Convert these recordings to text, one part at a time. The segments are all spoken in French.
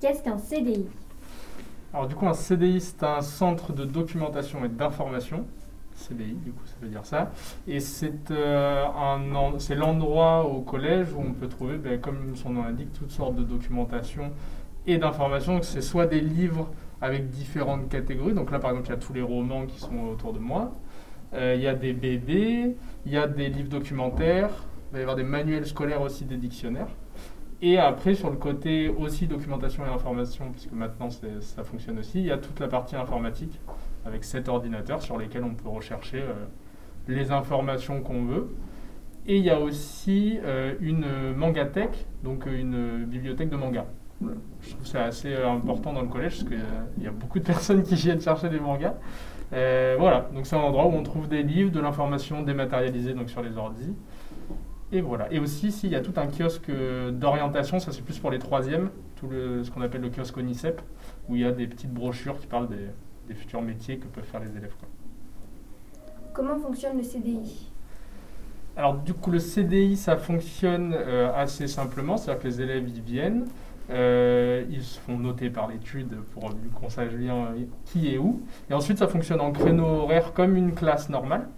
Qu'est-ce qu'un CDI Alors du coup, un CDI, c'est un centre de documentation et d'information. CDI, du coup, ça veut dire ça. Et c'est euh, c'est l'endroit au collège où on peut trouver, ben, comme son nom l'indique, toutes sortes de documentation et d'information. Donc c'est soit des livres avec différentes catégories. Donc là, par exemple, il y a tous les romans qui sont autour de moi. Euh, il y a des BD, il y a des livres documentaires, il va y avoir des manuels scolaires aussi, des dictionnaires. Et après, sur le côté aussi documentation et information, puisque maintenant ça fonctionne aussi, il y a toute la partie informatique avec sept ordinateurs sur lesquels on peut rechercher euh, les informations qu'on veut. Et il y a aussi euh, une mangathèque, donc une bibliothèque de manga. Je trouve c'est assez important dans le collège parce qu'il y a beaucoup de personnes qui viennent chercher des mangas. Euh, voilà, donc c'est un endroit où on trouve des livres, de l'information dématérialisée donc sur les ordi. Et voilà. Et aussi, s'il y a tout un kiosque d'orientation, ça c'est plus pour les troisièmes, tout le, ce qu'on appelle le kiosque ONICEP, où il y a des petites brochures qui parlent des, futurs métiers que peuvent faire les élèves. Comment fonctionne le CDI Alors du coup, le CDI, ça fonctionne euh, assez simplement, c'est-à-dire que les élèves y viennent, euh, ils se font noter par l'étude pour qu'on sache bien qui est où. Et ensuite, ça fonctionne en créneau horaire comme une classe normale.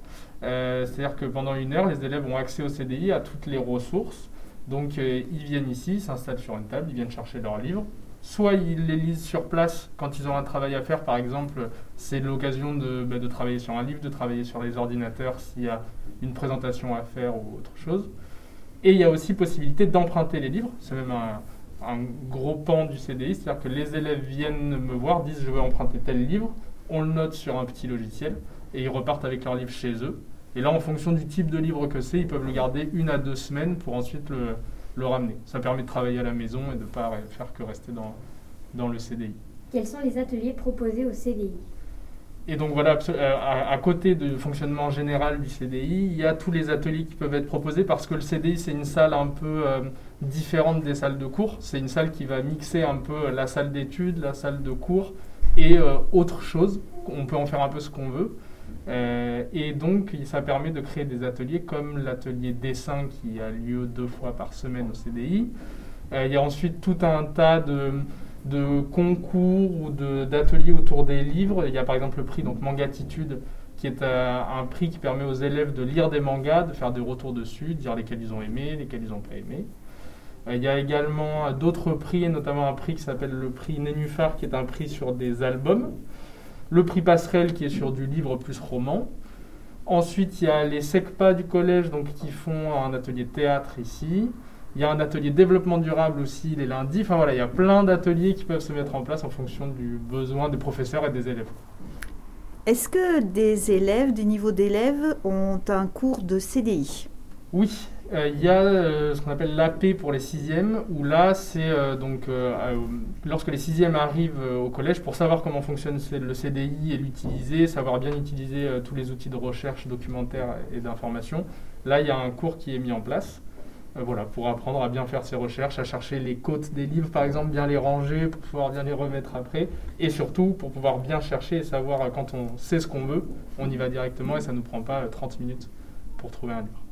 Euh, c'est-à-dire que pendant une heure, les élèves ont accès au CDI à toutes les ressources. Donc, euh, ils viennent ici, ils s'installent sur une table, ils viennent chercher leurs livres. Soit ils les lisent sur place quand ils ont un travail à faire, par exemple, c'est l'occasion de, bah, de travailler sur un livre, de travailler sur les ordinateurs s'il y a une présentation à faire ou autre chose. Et il y a aussi possibilité d'emprunter les livres. C'est même un, un gros pan du CDI, c'est-à-dire que les élèves viennent me voir, disent je veux emprunter tel livre, on le note sur un petit logiciel et ils repartent avec leur livre chez eux. Et là, en fonction du type de livre que c'est, ils peuvent le garder une à deux semaines pour ensuite le, ramener. Ça permet de travailler à la maison et de ne pas faire que rester dans le CDI. Quels sont les ateliers proposés au CDI et donc voilà, euh, à, côté du fonctionnement général du CDI, il y a tous les ateliers qui peuvent être proposés parce que le CDI, c'est une salle un peu euh, différente des salles de cours. C'est une salle qui va mixer un peu la salle d'études, la salle de cours et euh, autre chose. On peut en faire un peu ce qu'on veut. et donc, ça permet de créer des ateliers comme l'atelier dessin qui a lieu deux fois par semaine au CDI. il y a ensuite tout un tas de de concours ou d'ateliers autour des livres. Il y a par exemple le prix donc Mangatitude, qui est euh, un prix qui permet aux élèves de lire des mangas, de faire des retours dessus, de dire lesquels ils ont aimé, lesquels ils n'ont pas aimé. Euh, il y a également d'autres prix, notamment un prix qui s'appelle le prix Nénuphar, qui est un prix sur des albums. Le prix Passerelle, qui est sur du livre plus roman. Ensuite, il y a les SECPA du collège donc, qui font un atelier de théâtre ici. Il y a un atelier développement durable aussi les lundis. Enfin voilà, il y a plein d'ateliers qui peuvent se mettre en place en fonction du besoin des professeurs et des élèves. Est-ce que des élèves, des niveaux d'élèves ont un cours de CDI Oui, euh, il y a euh, ce qu'on appelle l'AP pour les sixièmes, où là, c'est euh, donc lorsque les sixièmes arrivent au collège, pour savoir comment fonctionne le CDI et l'utiliser, savoir bien utiliser tous les outils de recherche documentaire et d'information, là, il y a un cours qui est mis en place. Euh, voilà, pour apprendre à bien faire ses recherches, à chercher les côtes des livres, par exemple, bien les ranger pour pouvoir bien les remettre après, et surtout pour pouvoir bien chercher et savoir quand on sait ce qu'on veut, on y va directement et ça ne nous prend pas 30 minutes pour trouver un livre.